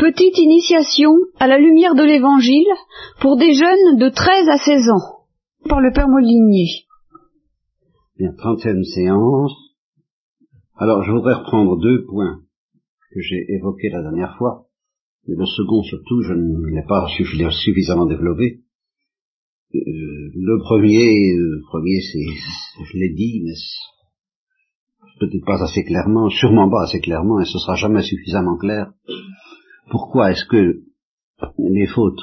Petite initiation à la lumière de l'Évangile pour des jeunes de 13 à 16 ans, par le Père Molinier. Bien, trentième séance. Alors, je voudrais reprendre deux points que j'ai évoqués la dernière fois. Le second, surtout, je ne l'ai pas suffisamment développé. Euh, le premier, le premier, c'est, je l'ai dit, mais peut-être pas assez clairement, sûrement pas assez clairement, et ce sera jamais suffisamment clair pourquoi est-ce que les fautes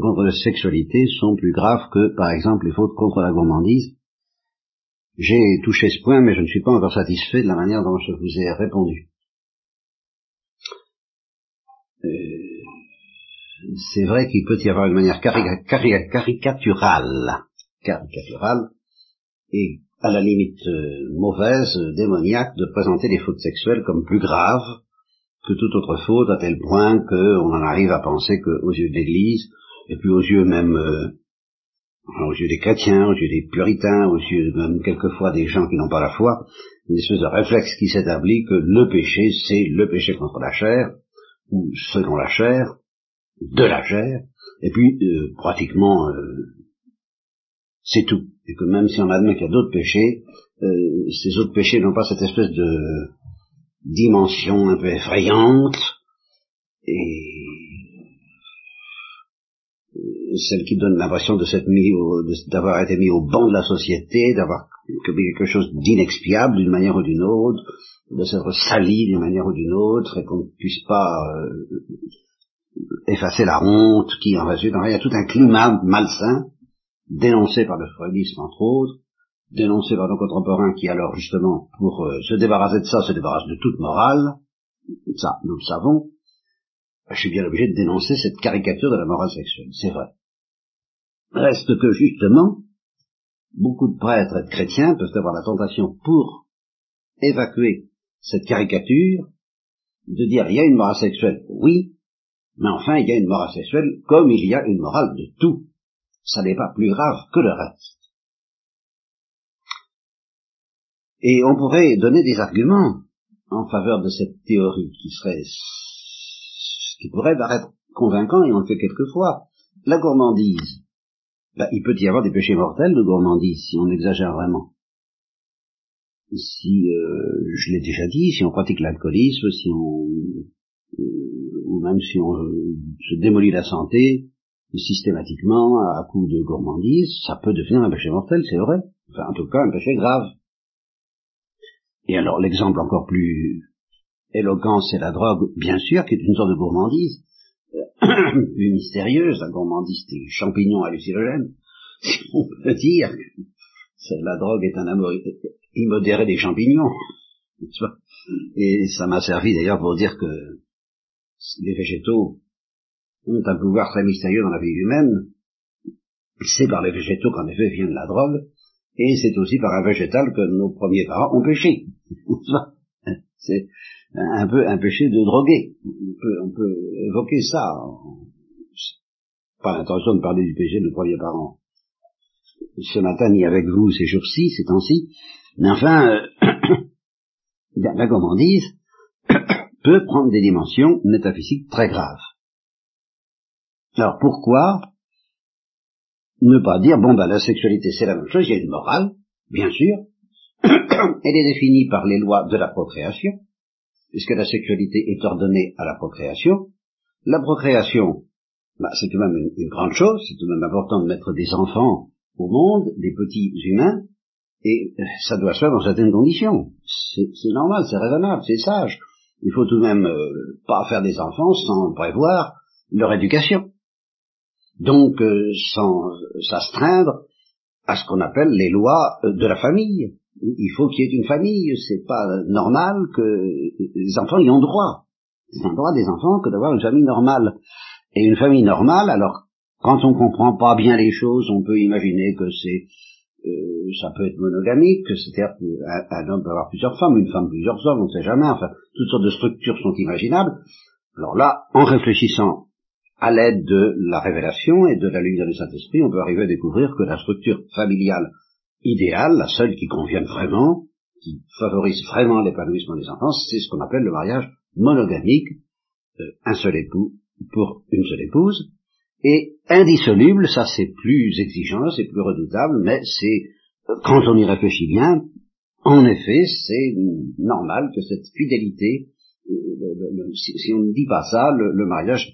contre la sexualité sont plus graves que, par exemple, les fautes contre la gourmandise? J'ai touché ce point, mais je ne suis pas encore satisfait de la manière dont je vous ai répondu. Euh, c'est vrai qu'il peut y avoir une manière caricaturale, caricaturale, et à la limite euh, mauvaise, démoniaque, de présenter les fautes sexuelles comme plus graves que toute autre faute, à tel point qu'on en arrive à penser qu'aux yeux de l'Église, et puis aux yeux même, euh, aux yeux des chrétiens, aux yeux des puritains, aux yeux même quelquefois des gens qui n'ont pas la foi, une espèce de réflexe qui s'établit que le péché, c'est le péché contre la chair, ou selon la chair, de la chair, et puis euh, pratiquement euh, c'est tout. Et que même si on admet qu'il y a d'autres péchés, ces autres péchés n'ont pas cette espèce de dimension un peu effrayante et celle qui donne l'impression de s'être mis d'avoir été mis au banc de la société, d'avoir commis quelque chose d'inexpiable d'une manière ou d'une autre, de s'être sali d'une manière ou d'une autre, et qu'on ne puisse pas euh, effacer la honte qui en résulte. Il y a tout un climat malsain, dénoncé par le freudisme entre autres, dénoncé par nos contemporains qui alors justement pour euh, se débarrasser de ça se débarrassent de toute morale, ça nous le savons, je suis bien obligé de dénoncer cette caricature de la morale sexuelle, c'est vrai. Reste que justement, beaucoup de prêtres chrétiens peuvent avoir la tentation pour évacuer cette caricature, de dire il y a une morale sexuelle, oui, mais enfin il y a une morale sexuelle comme il y a une morale de tout. Ça n'est pas plus grave que le reste. Et on pourrait donner des arguments en faveur de cette théorie qui serait, qui pourrait paraître convaincant, et on le fait quelquefois. La gourmandise. Ben, il peut y avoir des péchés mortels de gourmandise, si on exagère vraiment. Si, euh, je l'ai déjà dit, si on pratique l'alcoolisme, si on, euh, ou même si on euh, se démolit la santé, systématiquement, à coup de gourmandise, ça peut devenir un péché mortel, c'est vrai. Enfin, en tout cas, un péché grave. Et alors l'exemple encore plus éloquent, c'est la drogue, bien sûr, qui est une sorte de gourmandise, euh, plus mystérieuse, la gourmandise des champignons hallucinogènes, si on peut dire. La drogue est un amour immodéré des champignons. Et ça m'a servi d'ailleurs pour dire que les végétaux ont un pouvoir très mystérieux dans la vie humaine. C'est par les végétaux qu'en effet vient de la drogue, et c'est aussi par un végétal que nos premiers parents ont péché. c'est un peu un péché de droguer. On peut, évoquer ça. Pas l'intention de parler du péché de nos premiers parents. Ce matin, ni avec vous ces jours-ci, ces temps-ci. Mais enfin, euh, la gourmandise peut prendre des dimensions métaphysiques très graves. Alors pourquoi ne pas dire, bon, ben, la sexualité, c'est la même chose, il y a une morale, bien sûr, elle est définie par les lois de la procréation, puisque la sexualité est ordonnée à la procréation. La procréation, bah, c'est tout de même une, grande chose, c'est tout de même important de mettre des enfants au monde, des petits humains, et euh, ça doit se faire dans certaines conditions. C'est normal, c'est raisonnable, c'est sage. Il faut tout de même euh, pas faire des enfants sans prévoir leur éducation donc euh, sans s'astreindre à ce qu'on appelle les lois euh, de la famille. Il faut qu'il y ait une famille, c'est pas normal que les enfants y ont droit. C'est un droit des enfants que d'avoir une famille normale. Et une famille normale, alors quand on comprend pas bien les choses, on peut imaginer que c'est euh, ça peut être monogamique, c'est-à-dire qu'un homme peut avoir plusieurs femmes, une femme plusieurs hommes, on ne sait jamais, enfin, toutes sortes de structures sont imaginables. Alors là, en réfléchissant à l'aide de la révélation et de la lumière du Saint-Esprit, on peut arriver à découvrir que la structure familiale idéale, la seule qui convienne vraiment, qui favorise vraiment l'épanouissement des enfants, c'est ce qu'on appelle le mariage monogamique, euh, un seul époux pour une seule épouse, et indissoluble, ça c'est plus exigeant, c'est plus redoutable, mais c'est, euh, quand on y réfléchit bien, en effet, c'est normal que cette fidélité, euh, si, on ne dit pas ça, le, mariage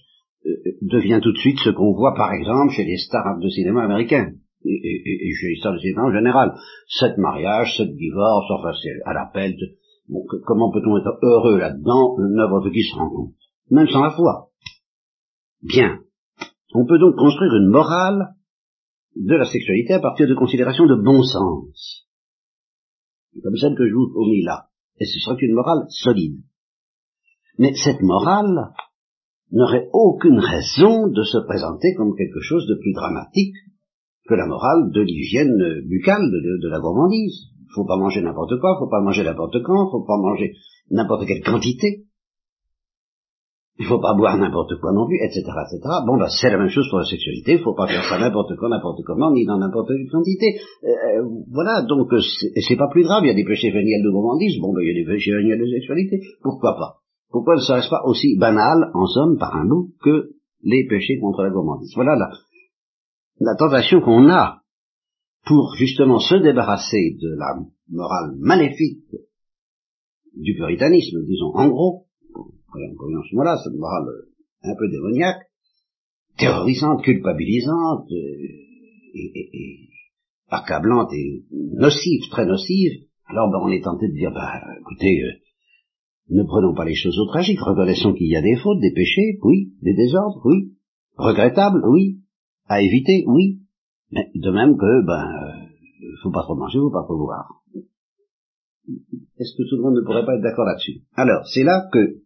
devient tout de suite ce qu'on voit par exemple chez les stars de cinéma américains et, chez les stars de cinéma en général. Sept mariages, sept divorces, enfin c'est à l'appel. comment peut-on être heureux là-dedans N'importe qui se rend compte, même sans la foi. Bien. On peut donc construire une morale de la sexualité à partir de considérations de bon sens, comme celle que je vous ai mis là. Et ce sera une morale solide. Mais cette morale n'aurait aucune raison de se présenter comme quelque chose de plus dramatique que la morale de l'hygiène buccale, de, la gourmandise. Faut pas manger n'importe quoi, faut pas manger n'importe quand, faut pas manger n'importe quelle quantité. Il faut pas boire n'importe quoi non plus, etc., etc. Bon, bah, c'est la même chose pour la sexualité. Il faut pas faire ça n'importe quoi, n'importe comment, ni dans n'importe quelle quantité. Euh, voilà. Donc, c'est pas plus grave. Il y a des péchés véniels de gourmandise. Bon, bah, il y a des péchés véniels de sexualité. Pourquoi pas Pourquoi ne serait-ce pas aussi banal, en somme, par un bout, que les péchés contre la gourmandise? Voilà la, la tentation qu'on a pour justement se débarrasser de la morale maléfique du puritanisme, disons, en gros, voyons ce mot-là, cette morale un peu démoniaque, terrorisante, culpabilisante, euh, et, accablante et nocive, très nocive, alors ben, on est tenté de dire, bah, écoutez, euh, ne prenons pas les choses au tragique, reconnaissons qu'il y a des fautes, des péchés, oui, des désordres, oui, regrettables, oui, à éviter, oui, mais de même que, ben, euh, faut pas trop manger, faut pas trop boire. Est-ce que tout le monde ne pourrait pas être d'accord là-dessus? Alors, c'est là que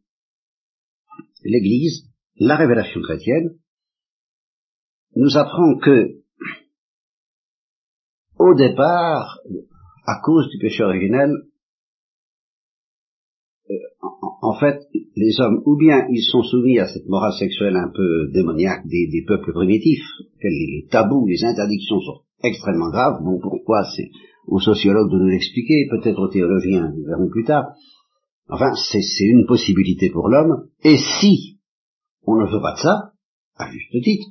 l'Église, la révélation chrétienne, nous apprend que, au départ, à cause du péché originel, en, fait, les hommes, ou bien ils sont soumis à cette morale sexuelle un peu démoniaque des, peuples primitifs, les, tabous, les interdictions sont extrêmement graves. Bon, pourquoi c'est aux sociologues de nous l'expliquer, peut-être aux théologiens, nous verrons plus tard. Enfin, c'est une possibilité pour l'homme. Et si on ne veut pas de ça, à juste titre,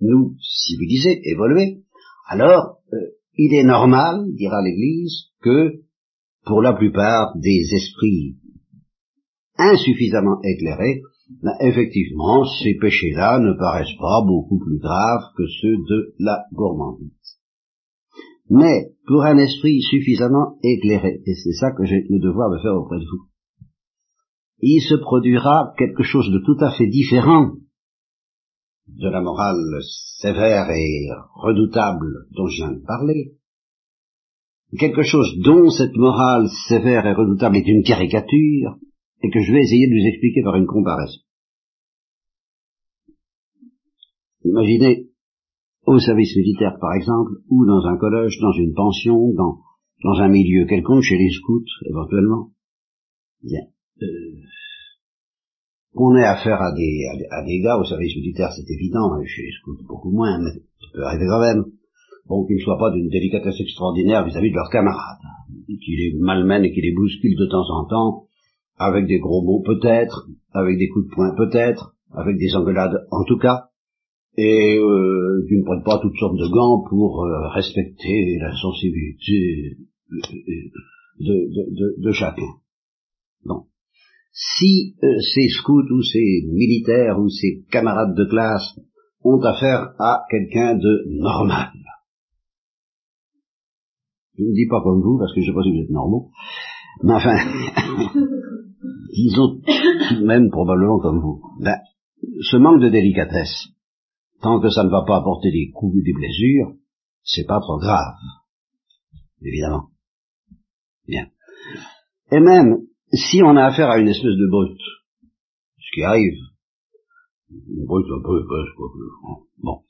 nous, civilisés, évolués, alors euh, il est normal, dira l'Église, que pour la plupart des esprits insuffisamment éclairés, ben, effectivement, ces péchés-là ne paraissent pas beaucoup plus graves que ceux de la gourmandise. Mais pour un esprit suffisamment éclairé, et c'est ça que j'ai le devoir de faire auprès de vous, il se produira quelque chose de tout à fait différent de la morale sévère et redoutable dont je viens de parler, quelque chose dont cette morale sévère et redoutable est une caricature, et que je vais essayer de vous expliquer par une comparaison. Imaginez au service militaire, par exemple, ou dans un collège, dans une pension, dans, dans un milieu quelconque, chez les scouts, éventuellement. Bien. Euh, on ait affaire à des, à, des gars au service militaire, c'est évident, hein, chez les scouts beaucoup moins, mais ça peut arriver quand même. Bon, qu'ils ne soient pas d'une délicatesse extraordinaire vis-à-vis de leurs camarades, qui les malmènent et qui les bousculent de temps en temps, avec des gros mots peut-être, avec des coups de poing peut-être, avec des engueulades en tout cas, et euh, qui ne prennent pas toutes sortes de gants pour euh, respecter la sensibilité de, de chacun. Bon si euh, ces scouts ou ces militaires ou ces camarades de classe ont affaire à quelqu'un de normal. Je ne dis pas comme vous, parce que je ne sais pas si vous êtes normaux, mais enfin, disons tout même probablement comme vous. Ben, ce manque de délicatesse, tant que ça ne va pas apporter des coups ou des blessures, c'est pas trop grave. Évidemment. Bien. Et même, si on a affaire à une espèce de brute, ce qui arrive, une brute un peu épaisse, quoi, bon,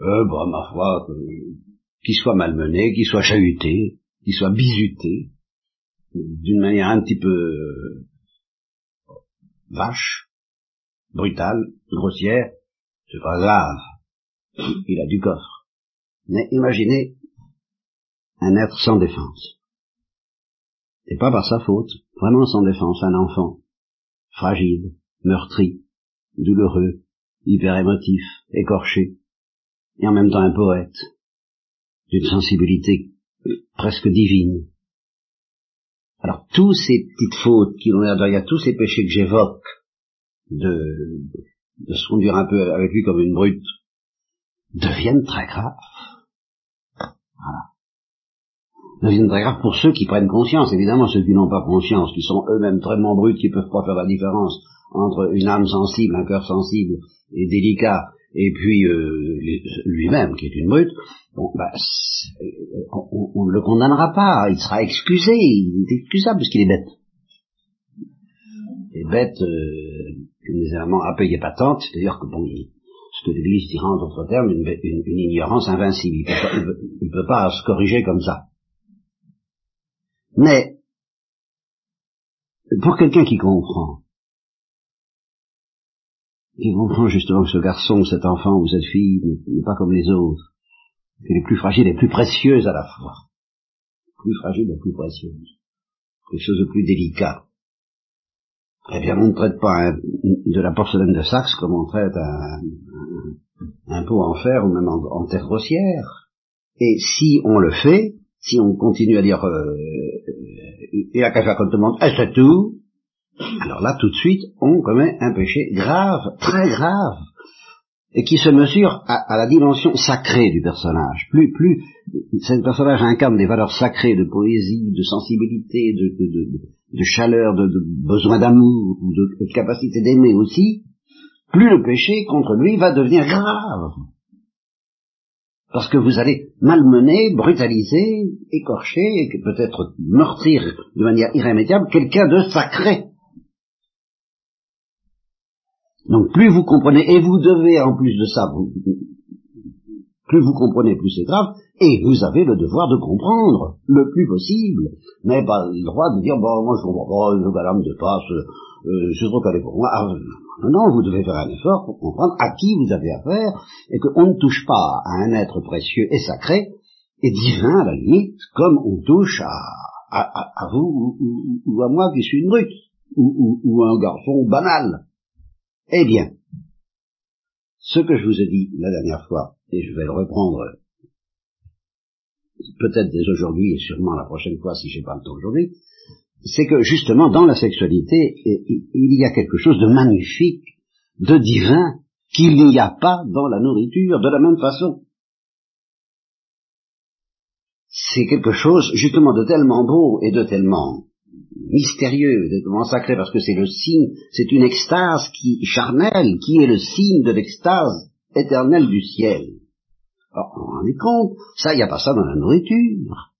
euh, bah, ma foi, qu'il soit malmené, qu'il soit chahuté, qu'il soit bisuté, d'une manière un petit peu vache, brutale, grossière, c'est pas il a du coffre. Mais imaginez un être sans défense. Et pas par sa faute, vraiment sans défense, un enfant, fragile, meurtri, douloureux, hyper émotif, écorché, et en même temps un poète, d'une sensibilité presque divine. Alors tous ces petites fautes qui l'ont l'air derrière tous ces péchés que j'évoque, de, se conduire un peu avec lui comme une brute, deviennent très graves. Voilà. Deviennent très graves pour ceux qui prennent conscience. Évidemment, ceux qui n'ont pas conscience, qui sont eux-mêmes très brutes, qui peuvent pas faire la différence entre une âme sensible, un cœur sensible et délicat, et puis euh, lui-même qui est une brute, bon, bah, on, ne le condamnera pas, il sera excusé, il est excusable parce qu'il est bête. Il est bête, euh, à payer patente, c'est-à-dire que bon, ce que l'Église dira en d'autres termes, une, ignorance invincible. Il ne peut, pas se corriger comme ça. Mais, pour quelqu'un qui comprend, qui comprend justement que ce garçon, cet enfant ou cette fille n'est pas comme les autres, qu'elle est plus fragile et plus précieuse à la fois, plus fragile et plus précieuse, quelque chose de plus délicat. Eh bien, on ne traite pas de la porcelaine de Saxe comme on traite un, pot en fer ou même en, terre grossière. Et si on le fait, si on continue à dire euh, et la café quand demande, eh, c'est tout, alors là, tout de suite, on commet un péché grave, très grave, et qui se mesure à, la dimension sacrée du personnage. Plus, plus, ce personnage incarne des valeurs sacrées de poésie, de sensibilité, de, chaleur, de, besoin d'amour, de, de capacité d'aimer aussi, plus le péché contre lui va devenir grave. Parce que vous allez malmener, brutaliser, écorcher, et peut-être meurtrir de manière irrémédiable quelqu'un de sacré. Donc plus vous comprenez, et vous devez en plus de ça, plus vous comprenez, plus c'est grave, et vous avez le devoir de comprendre le plus possible. mais pas le droit de dire, bon, moi je comprends pas, le gars me dépasse, euh, je suis trop calé pour moi. Ah, non, vous devez faire un effort pour comprendre à qui vous avez affaire, et qu'on ne touche pas à un être précieux et sacré, et divin à la limite, comme on touche à, à, vous ou, à moi qui suis une brute, ou, ou un garçon banal. Eh bien, ce que je vous ai dit la dernière fois, et je vais le reprendre peut-être dès aujourd'hui et sûrement la prochaine fois si j'ai pas le temps aujourd'hui, c'est que justement dans la sexualité, il y a quelque chose de magnifique, de divin, qu'il n'y a pas dans la nourriture de la même façon. C'est quelque chose justement de tellement beau et de tellement mystérieux, de tellement sacré, parce que c'est le signe, c'est une extase qui charnelle, qui est le signe de l'extase éternelle du ciel. Alors, on en est compte, ça, il n'y a pas ça dans la nourriture.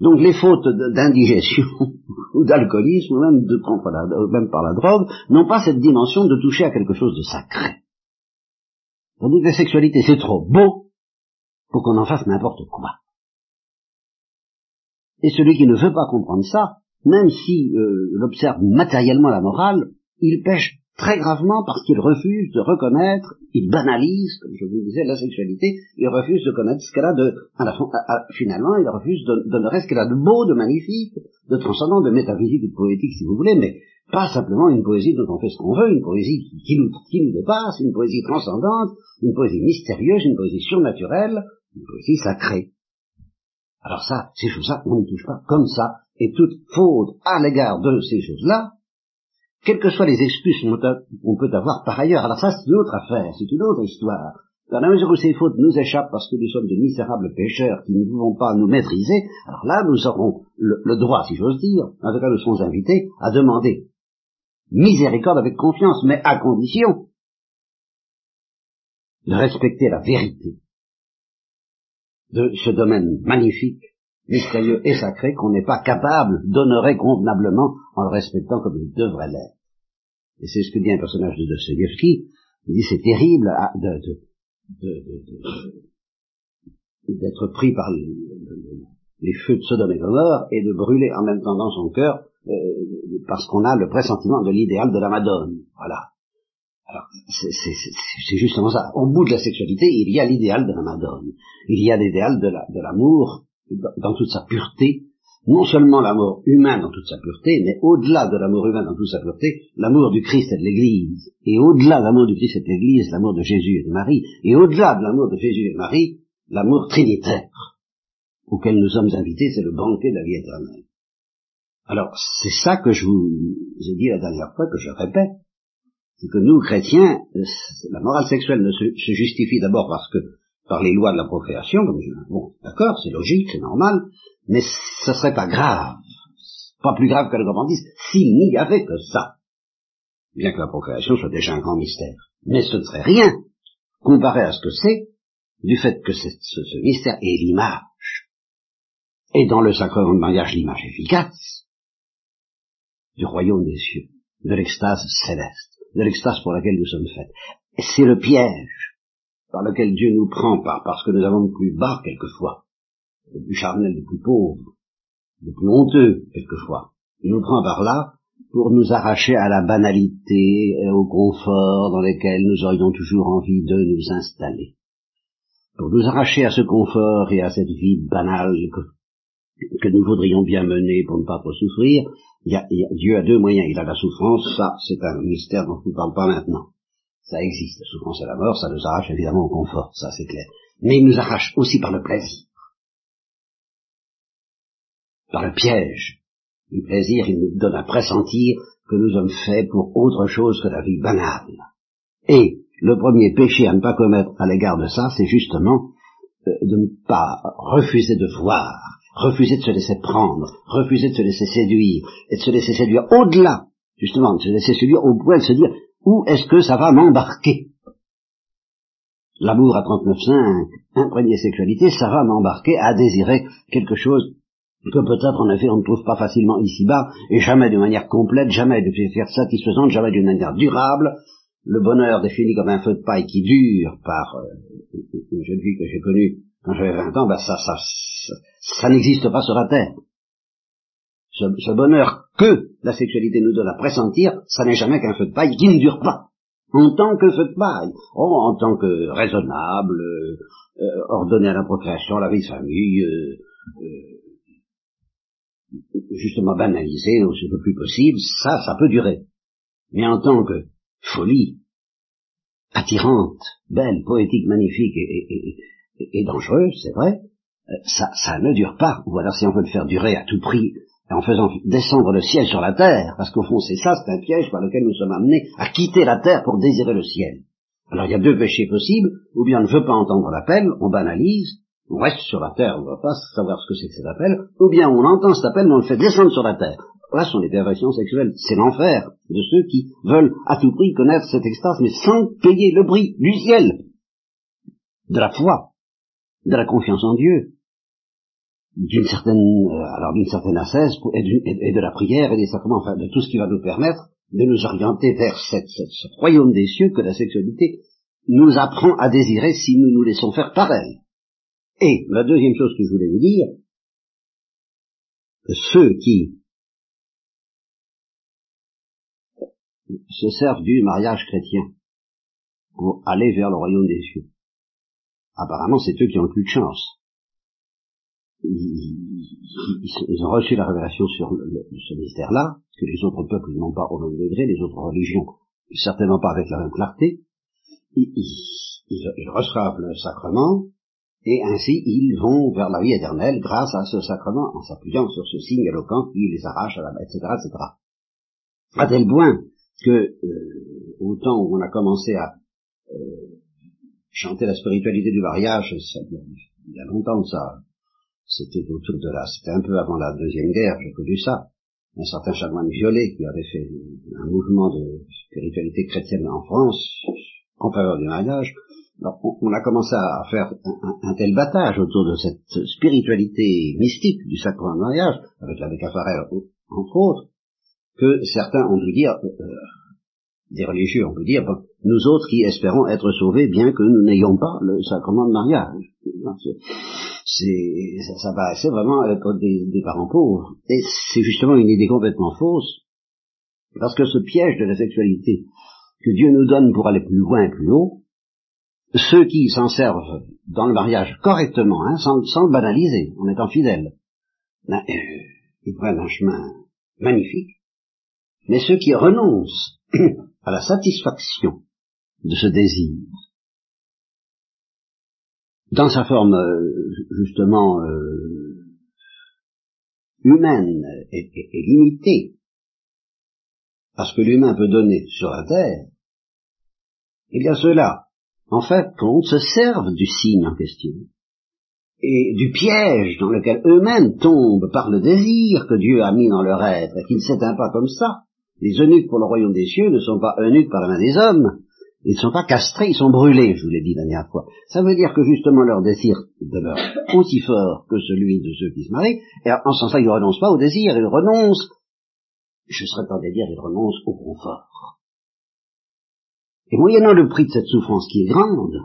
Donc les fautes d'indigestion ou d'alcoolisme ou même, de, même par la drogue n'ont pas cette dimension de toucher à quelque chose de sacré. Tandis que la sexualité c'est trop beau pour qu'on en fasse n'importe quoi. Et celui qui ne veut pas comprendre ça, même s'il euh, observe matériellement la morale, il pêche très gravement parce qu'il refuse de reconnaître, il banalise, comme je vous disais, la sexualité, il refuse de connaître ce qu'elle a de, finalement, il refuse de ce qu'elle a de beau, de magnifique, de transcendant, de métaphysique, de poétique, si vous voulez, mais pas simplement une poésie dont on fait ce qu'on veut, une poésie qui nous dépasse, une poésie transcendante, une poésie mystérieuse, une poésie surnaturelle, une poésie sacrée. Alors ça, ces choses-là, on ne touche pas. Comme ça, et toute faute à l'égard de ces choses-là, quelles que soient les excuses qu'on peut avoir par ailleurs, alors ça c'est une autre affaire, c'est une autre histoire. Dans la mesure où ces fautes nous échappent parce que nous sommes de misérables pécheurs qui ne pouvons pas nous maîtriser, alors là nous aurons le, droit, si j'ose dire, en tout cas nous serons invités à demander miséricorde avec confiance, mais à condition de respecter la vérité de ce domaine magnifique, mystérieux et sacré qu'on n'est pas capable d'honorer convenablement en le respectant comme il devrait l'être. Et c'est ce que dit un personnage de Dostoevsky. Il dit c'est terrible d'être pris par les feux de Sodome et Gomorre et de brûler en même temps dans son cœur euh, parce qu'on a le pressentiment de l'idéal de la Madone. Voilà. C'est justement ça. Au bout de la sexualité, il y a l'idéal de la Madone. Il y a l'idéal de l'amour dans toute sa pureté, non seulement l'amour humain dans toute sa pureté, mais au-delà de l'amour humain dans toute sa pureté, l'amour du Christ et de l'Église. Et au-delà de l'amour du Christ et de l'Église, l'amour de Jésus et de Marie. Et au-delà de l'amour de Jésus et de Marie, l'amour trinitaire auquel nous sommes invités, c'est le banquet de la vie éternelle. Alors, c'est ça que je vous ai dit la dernière fois, que je répète, c'est que nous, chrétiens, la morale sexuelle ne se, justifie d'abord parce que par les lois de la procréation, comme je, bon, d'accord, c'est logique, c'est normal, mais ce serait pas grave, pas plus grave que le gourmandise, s'il n'y avait que ça. Bien que la procréation soit déjà un grand mystère. Mais ce ne serait rien comparé à ce que c'est du fait que ce, ce mystère est l'image. Et dans le sacrement de mariage, l'image efficace du royaume des cieux, de l'extase céleste, de l'extase pour laquelle nous sommes faits. C'est le piège par lequel Dieu nous prend, par, parce que nous avons le plus bas quelquefois, le plus charnel, le plus pauvre, le plus honteux quelquefois. Il nous prend par là pour nous arracher à la banalité et au confort dans lesquels nous aurions toujours envie de nous installer. Pour nous arracher à ce confort et à cette vie banale que, nous voudrions bien mener pour ne pas trop souffrir, Dieu a deux moyens. Il a la souffrance, ça c'est un mystère dont je ne parle pas maintenant. Ça existe, la souffrance et la mort, ça nous arrache évidemment au confort, ça c'est clair. Mais il nous arrache aussi par le plaisir. Par le piège. Le plaisir, il nous donne à pressentir que nous sommes faits pour autre chose que la vie banale. Et le premier péché à ne pas commettre à l'égard de ça, c'est justement euh, de ne pas refuser de voir, refuser de se laisser prendre, refuser de se laisser séduire, et de se laisser séduire au-delà, justement, de se laisser séduire au point de se dire, où est-ce que ça va m'embarquer? L'amour à 39.5, imprégné sexualité, ça va m'embarquer à désirer quelque chose que peut-être en effet on ne trouve pas facilement ici-bas, et jamais de manière complète, jamais de manière satisfaisante, jamais d'une manière durable. Le bonheur défini comme un feu de paille qui dure par euh, une jeune fille que j'ai connue quand j'avais 20 ans, ben ça, ça, ça, n'existe pas sur la Terre. Ce, ce, bonheur que la sexualité nous donne à pressentir, ça n'est jamais qu'un feu de paille qui ne dure pas. En tant que feu de paille, oh, en tant que raisonnable, euh, ordonné à la procréation, à la vie de famille, euh, euh justement banalisé aussi peu plus possible, ça, ça peut durer. Mais en tant que folie attirante, belle, poétique, magnifique et, et, et, et dangereuse, c'est vrai, ça, ça ne dure pas. Ou alors si on veut le faire durer à tout prix, en faisant descendre le ciel sur la terre, parce qu'au fond c'est ça, c'est un piège par lequel nous sommes amenés à quitter la terre pour désirer le ciel. Alors il y a deux péchés possibles, ou bien on ne veut pas entendre l'appel, on banalise, on reste sur la terre, on ne va pas savoir ce que c'est que cet appel, ou bien on entend cet appel mais on le fait descendre sur la terre. Là sont les perversions sexuelles, c'est l'enfer de ceux qui veulent à tout prix connaître cette extase, mais sans payer le prix du ciel, de la foi, de la confiance en Dieu, d'une certaine, euh, alors d'une certaine ascèse et, de la prière et des sacrements, enfin de tout ce qui va nous permettre de nous orienter vers cette, ce royaume des cieux que la sexualité nous apprend à désirer si nous nous laissons faire par elle. Et la deuxième chose que je voulais vous dire, ceux qui se servent du mariage chrétien pour aller vers le royaume des cieux, apparemment c'est eux qui ont plus de chance ils, ont reçu la révélation sur ce mystère-là, que les autres peuples n'ont pas au même degré, les autres religions certainement pas avec la même clarté. Ils, reçoivent le sacrement, et ainsi ils vont vers la vie éternelle grâce à ce sacrement, en s'appuyant sur ce signe éloquent qui les arrache à la etc., etc. À tel point que, euh, au temps où on a commencé à euh, chanter la spiritualité du mariage, il y a longtemps ça, c'était autour de là, c'était un peu avant la Deuxième Guerre, j'ai connu ça. Un certain chanoine violet qui avait fait un mouvement de spiritualité chrétienne en France en faveur du mariage. Alors, on, a commencé à faire un, tel battage autour de cette spiritualité mystique du sacrement du mariage, avec la Farrell entre autres, que certains ont dû dire, euh, des religieux, on peut dire, nous autres qui espérons être sauvés bien que nous n'ayons pas le sacrement de mariage. C'est, ça, ça paraissait vraiment être des, des parents pauvres. Et c'est justement une idée complètement fausse, parce que ce piège de la sexualité que Dieu nous donne pour aller plus loin et plus haut, ceux qui s'en servent dans le mariage correctement, hein, sans, le banaliser, en étant fidèles, ben, euh, ils prennent un chemin magnifique, mais ceux qui renoncent à la satisfaction de ce désir, dans sa forme euh, justement euh, humaine et, limitée, parce que l'humain peut donner sur la terre, eh bien ceux-là, en fait, compte, se servent du signe en question, et du piège dans lequel eux-mêmes tombent par le désir que Dieu a mis dans leur être, et qui ne s'éteint pas comme ça. Les eunuques pour le royaume des cieux ne sont pas eunuques par la main des hommes, ils ne sont pas castrés, ils sont brûlés, je vous l'ai dit la dernière fois. Ça veut dire que justement leur désir demeure aussi fort que celui de ceux qui se marient, et en ce sens-là, ils ne renoncent pas au désir, ils renoncent, je serais tenté de dire, ils renoncent au confort. Et moyennant le prix de cette souffrance qui est grande,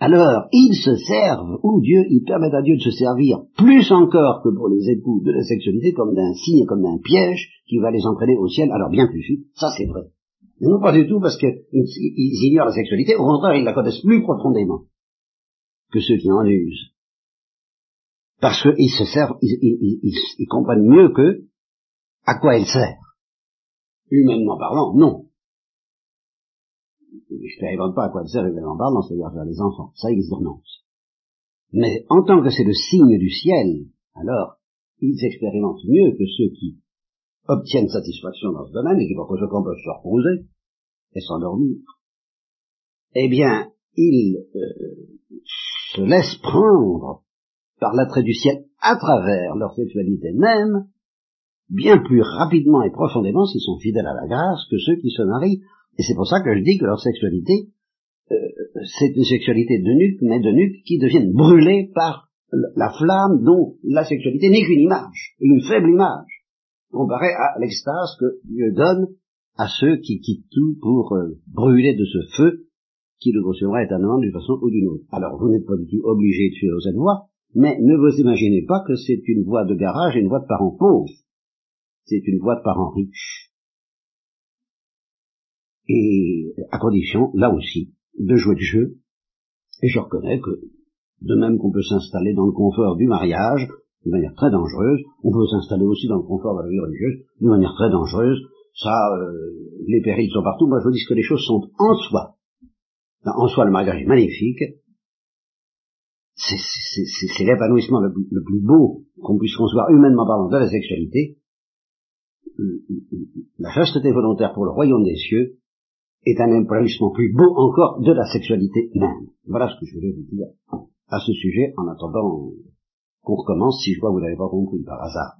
alors ils se servent, ou Dieu, ils permettent à Dieu de se servir plus encore que pour les époux de la sexualité comme d'un signe, comme d'un piège qui va les entraîner au ciel, alors bien plus vite, ça c'est vrai. Mais non pas du tout parce qu'ils ignorent la sexualité, au contraire ils la connaissent plus profondément que ceux qui en usent. Parce qu'ils se servent, ils, comprennent mieux que à quoi elle sert. Humainement parlant, non. Je n'expérimente pas à quoi sert humainement parlant, c'est-à-dire vers les enfants. Ça, ils y renoncent. Mais en tant que c'est le signe du ciel, alors, ils expérimentent mieux que ceux qui obtiennent satisfaction dans ce domaine et qui par conséquent peuvent se reposer et s'endormir, eh bien, ils euh, se laissent prendre par l'attrait du ciel à travers leur sexualité même, bien plus rapidement et profondément s'ils sont fidèles à la grâce que ceux qui se marient. Et c'est pour ça que je dis que leur sexualité, euh, c'est une sexualité de nuque, mais de nuque qui deviennent brûlées par la flamme dont la sexualité n'est qu'une image, une faible image comparé à l'extase que Dieu donne à ceux qui quittent tout pour euh, brûler de ce feu qui le consumera éternellement d'une façon ou d'une autre. Alors vous n'êtes pas du tout obligé de suivre cette voie, mais ne vous imaginez pas que c'est une voie de garage et une voie de parents pauvres. C'est une voie de parents riches. Et à condition, là aussi, de jouer le jeu. Et je reconnais que, de même qu'on peut s'installer dans le confort du mariage, d'une manière très dangereuse. On peut s'installer aussi dans le confort de la vie religieuse d'une manière très dangereuse. Ça, euh, les périls sont partout. Moi, je vous dis que les choses sont en soi. En soi, le mariage est magnifique. C'est l'épanouissement le, plus beau qu'on puisse concevoir humainement parlant de la sexualité. La chasteté volontaire pour le royaume des cieux est un épanouissement plus beau encore de la sexualité même. Voilà ce que je voulais vous dire à ce sujet en attendant qu'on recommence si je vois vous n'avez pas compris par hasard.